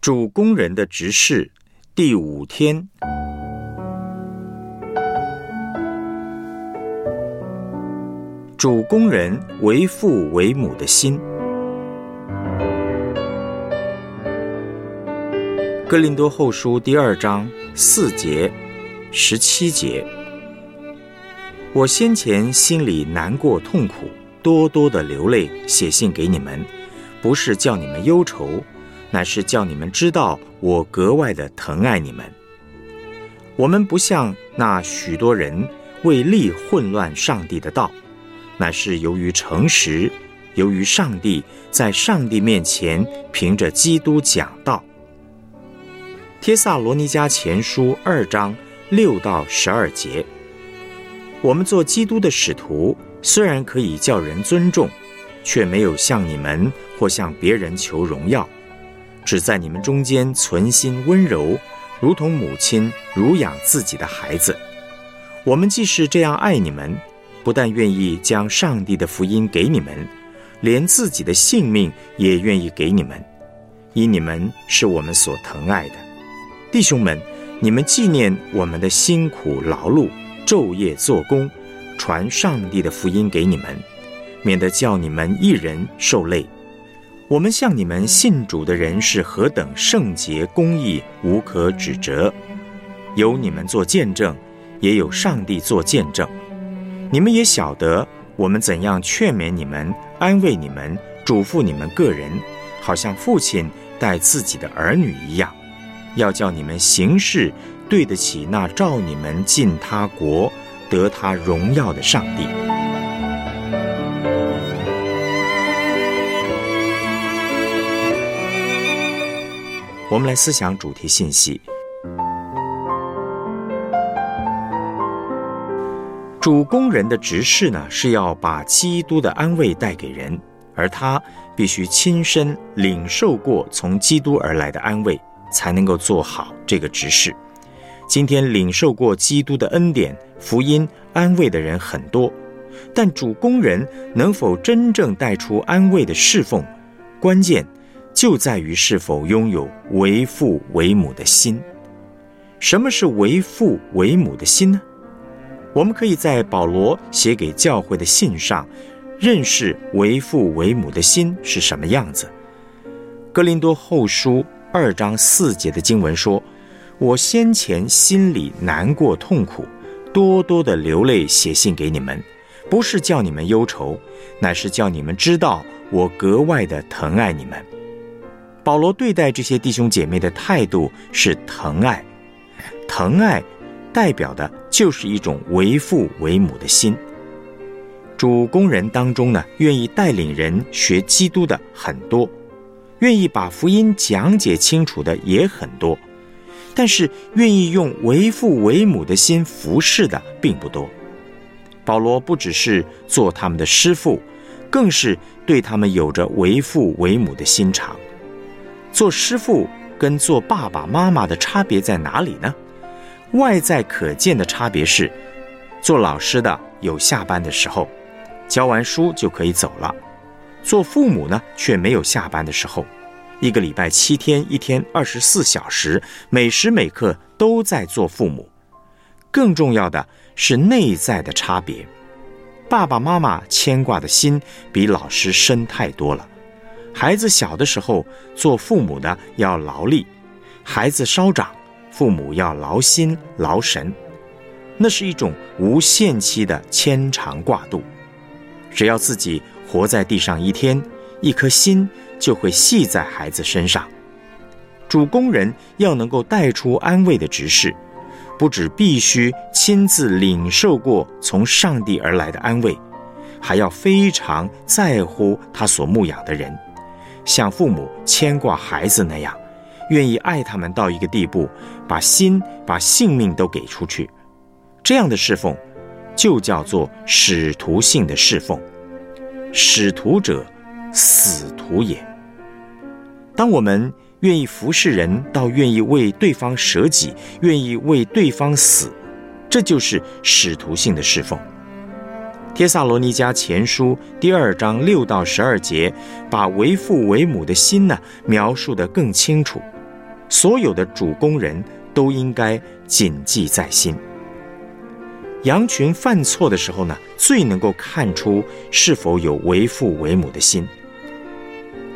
主工人的执事第五天，主工人为父为母的心。哥林多后书第二章四节、十七节，我先前心里难过痛苦，多多的流泪，写信给你们，不是叫你们忧愁。乃是叫你们知道我格外的疼爱你们。我们不像那许多人为利混乱上帝的道，乃是由于诚实，由于上帝在上帝面前凭着基督讲道。帖萨罗尼迦前书二章六到十二节，我们做基督的使徒，虽然可以叫人尊重，却没有向你们或向别人求荣耀。只在你们中间存心温柔，如同母亲乳养自己的孩子。我们既是这样爱你们，不但愿意将上帝的福音给你们，连自己的性命也愿意给你们，因你们是我们所疼爱的弟兄们。你们纪念我们的辛苦劳碌，昼夜做工，传上帝的福音给你们，免得叫你们一人受累。我们向你们信主的人是何等圣洁公义，无可指责。有你们做见证，也有上帝做见证。你们也晓得我们怎样劝勉你们、安慰你们、嘱咐你们个人，好像父亲待自己的儿女一样，要叫你们行事对得起那召你们进他国、得他荣耀的上帝。我们来思想主题信息。主工人的执事呢，是要把基督的安慰带给人，而他必须亲身领受过从基督而来的安慰，才能够做好这个执事。今天领受过基督的恩典、福音、安慰的人很多，但主工人能否真正带出安慰的侍奉，关键。就在于是否拥有为父为母的心。什么是为父为母的心呢？我们可以在保罗写给教会的信上，认识为父为母的心是什么样子。哥林多后书二章四节的经文说：“我先前心里难过痛苦，多多的流泪写信给你们，不是叫你们忧愁，乃是叫你们知道我格外的疼爱你们。”保罗对待这些弟兄姐妹的态度是疼爱，疼爱代表的就是一种为父为母的心。主工人当中呢，愿意带领人学基督的很多，愿意把福音讲解清楚的也很多，但是愿意用为父为母的心服侍的并不多。保罗不只是做他们的师傅，更是对他们有着为父为母的心肠。做师傅跟做爸爸妈妈的差别在哪里呢？外在可见的差别是，做老师的有下班的时候，教完书就可以走了；做父母呢，却没有下班的时候，一个礼拜七天，一天二十四小时，每时每刻都在做父母。更重要的是内在的差别，爸爸妈妈牵挂的心比老师深太多了。孩子小的时候，做父母的要劳力；孩子稍长，父母要劳心劳神。那是一种无限期的牵肠挂肚。只要自己活在地上一天，一颗心就会系在孩子身上。主工人要能够带出安慰的执事，不只必须亲自领受过从上帝而来的安慰，还要非常在乎他所牧养的人。像父母牵挂孩子那样，愿意爱他们到一个地步，把心、把性命都给出去，这样的侍奉，就叫做使徒性的侍奉。使徒者，死徒也。当我们愿意服侍人，到愿意为对方舍己，愿意为对方死，这就是使徒性的侍奉。帖萨罗尼迦前书第二章六到十二节，把为父为母的心呢描述得更清楚。所有的主工人都应该谨记在心。羊群犯错的时候呢，最能够看出是否有为父为母的心。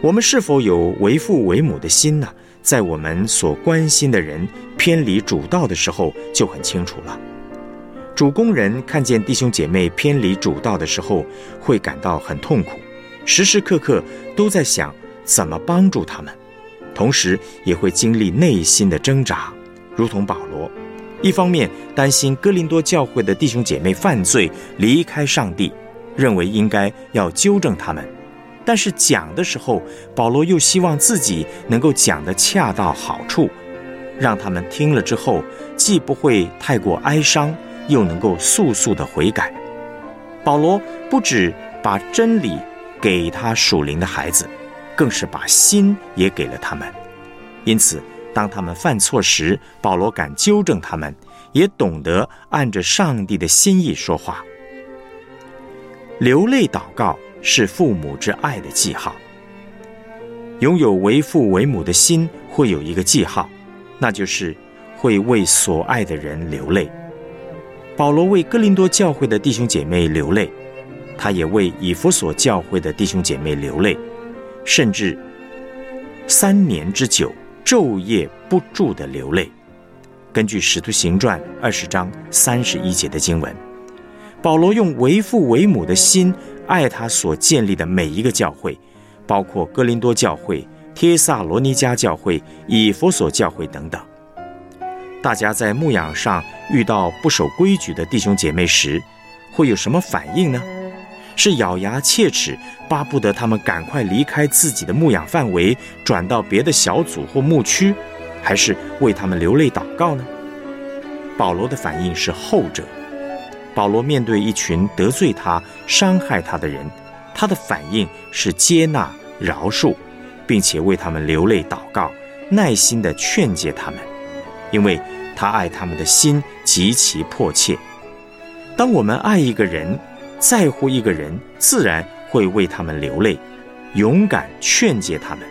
我们是否有为父为母的心呢？在我们所关心的人偏离主道的时候，就很清楚了。主工人看见弟兄姐妹偏离主道的时候，会感到很痛苦，时时刻刻都在想怎么帮助他们，同时也会经历内心的挣扎，如同保罗，一方面担心哥林多教会的弟兄姐妹犯罪离开上帝，认为应该要纠正他们，但是讲的时候，保罗又希望自己能够讲得恰到好处，让他们听了之后既不会太过哀伤。又能够速速的悔改。保罗不止把真理给他属灵的孩子，更是把心也给了他们。因此，当他们犯错时，保罗敢纠正他们，也懂得按着上帝的心意说话。流泪祷告是父母之爱的记号。拥有为父为母的心，会有一个记号，那就是会为所爱的人流泪。保罗为哥林多教会的弟兄姐妹流泪，他也为以弗所教会的弟兄姐妹流泪，甚至三年之久昼夜不住的流泪。根据《使徒行传》二十章三十一节的经文，保罗用为父为母的心爱他所建立的每一个教会，包括哥林多教会、帖萨罗尼迦教会、以弗所教会等等。大家在牧养上遇到不守规矩的弟兄姐妹时，会有什么反应呢？是咬牙切齿，巴不得他们赶快离开自己的牧养范围，转到别的小组或牧区，还是为他们流泪祷告呢？保罗的反应是后者。保罗面对一群得罪他、伤害他的人，他的反应是接纳、饶恕，并且为他们流泪祷告，耐心地劝诫他们。因为他爱他们的心极其迫切。当我们爱一个人，在乎一个人，自然会为他们流泪，勇敢劝诫他们。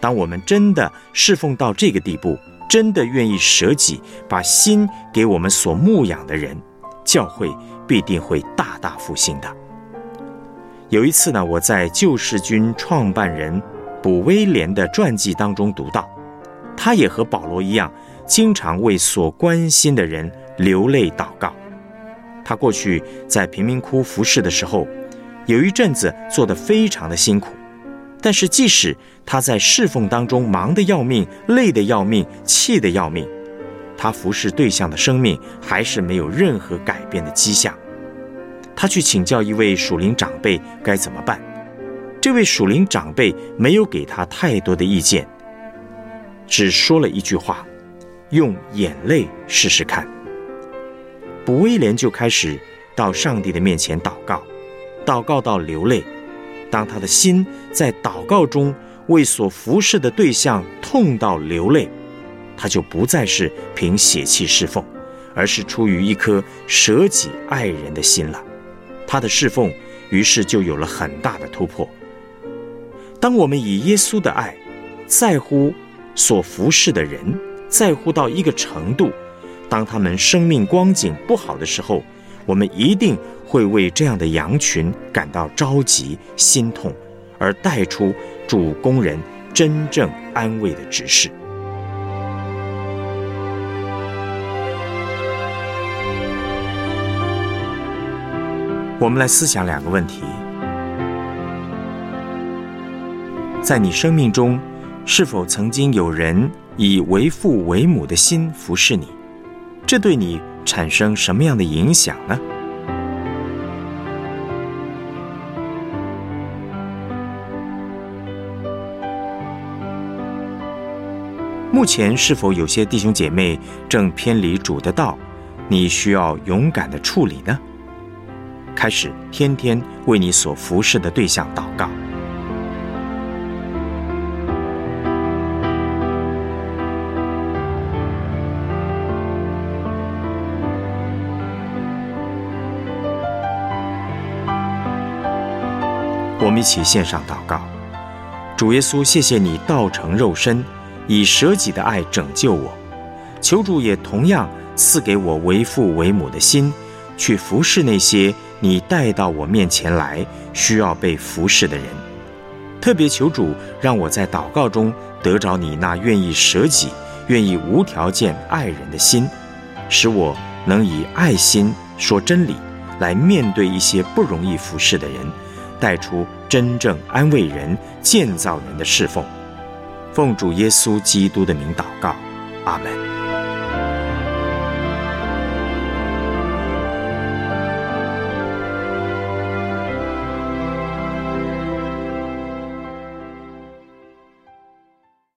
当我们真的侍奉到这个地步，真的愿意舍己，把心给我们所牧养的人，教会必定会大大复兴的。有一次呢，我在救世军创办人卜威廉的传记当中读到，他也和保罗一样。经常为所关心的人流泪祷告。他过去在贫民窟服侍的时候，有一阵子做得非常的辛苦。但是即使他在侍奉当中忙得要命、累得要命、气得要命，他服侍对象的生命还是没有任何改变的迹象。他去请教一位属灵长辈该怎么办，这位属灵长辈没有给他太多的意见，只说了一句话。用眼泪试试看。不威廉就开始到上帝的面前祷告，祷告到流泪。当他的心在祷告中为所服侍的对象痛到流泪，他就不再是凭血气侍奉，而是出于一颗舍己爱人的心了。他的侍奉于是就有了很大的突破。当我们以耶稣的爱在乎所服侍的人。在乎到一个程度，当他们生命光景不好的时候，我们一定会为这样的羊群感到着急、心痛，而带出主工人真正安慰的指示。我们来思想两个问题：在你生命中，是否曾经有人？以为父为母的心服侍你，这对你产生什么样的影响呢？目前是否有些弟兄姐妹正偏离主的道？你需要勇敢的处理呢？开始天天为你所服侍的对象祷告。我们一起献上祷告，主耶稣，谢谢你道成肉身，以舍己的爱拯救我。求主也同样赐给我为父为母的心，去服侍那些你带到我面前来需要被服侍的人。特别求主让我在祷告中得着你那愿意舍己、愿意无条件爱人的心，使我能以爱心说真理，来面对一些不容易服侍的人，带出真正安慰人、建造人的侍奉。奉主耶稣基督的名祷告，阿门。